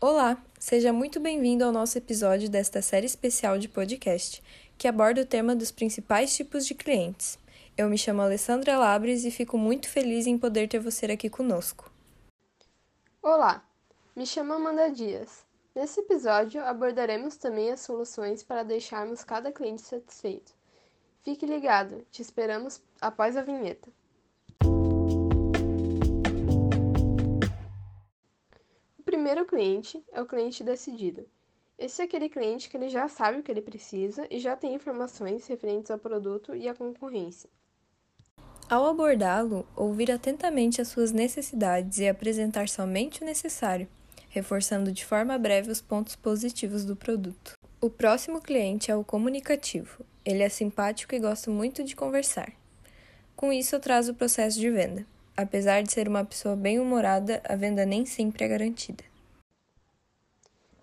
Olá, seja muito bem-vindo ao nosso episódio desta série especial de podcast, que aborda o tema dos principais tipos de clientes. Eu me chamo Alessandra Labres e fico muito feliz em poder ter você aqui conosco. Olá, me chamo Amanda Dias. Nesse episódio abordaremos também as soluções para deixarmos cada cliente satisfeito. Fique ligado, te esperamos após a vinheta. Primeiro cliente é o cliente decidido. Esse é aquele cliente que ele já sabe o que ele precisa e já tem informações referentes ao produto e à concorrência. Ao abordá-lo, ouvir atentamente as suas necessidades e apresentar somente o necessário, reforçando de forma breve os pontos positivos do produto. O próximo cliente é o comunicativo. Ele é simpático e gosta muito de conversar. Com isso, eu trazo o processo de venda. Apesar de ser uma pessoa bem-humorada, a venda nem sempre é garantida.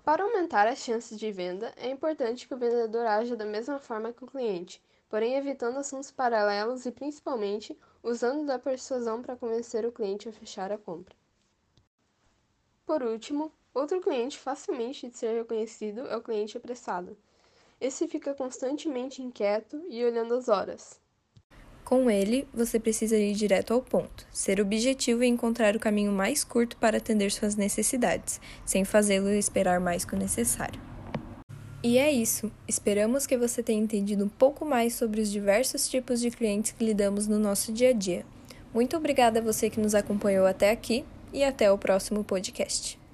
Para aumentar as chances de venda, é importante que o vendedor haja da mesma forma que o cliente, porém evitando assuntos paralelos e principalmente usando da persuasão para convencer o cliente a fechar a compra. Por último, outro cliente facilmente de ser reconhecido é o cliente apressado. Esse fica constantemente inquieto e olhando as horas. Com ele, você precisa ir direto ao ponto, ser objetivo e encontrar o caminho mais curto para atender suas necessidades, sem fazê-lo esperar mais que o necessário. E é isso. Esperamos que você tenha entendido um pouco mais sobre os diversos tipos de clientes que lidamos no nosso dia a dia. Muito obrigada a você que nos acompanhou até aqui e até o próximo podcast.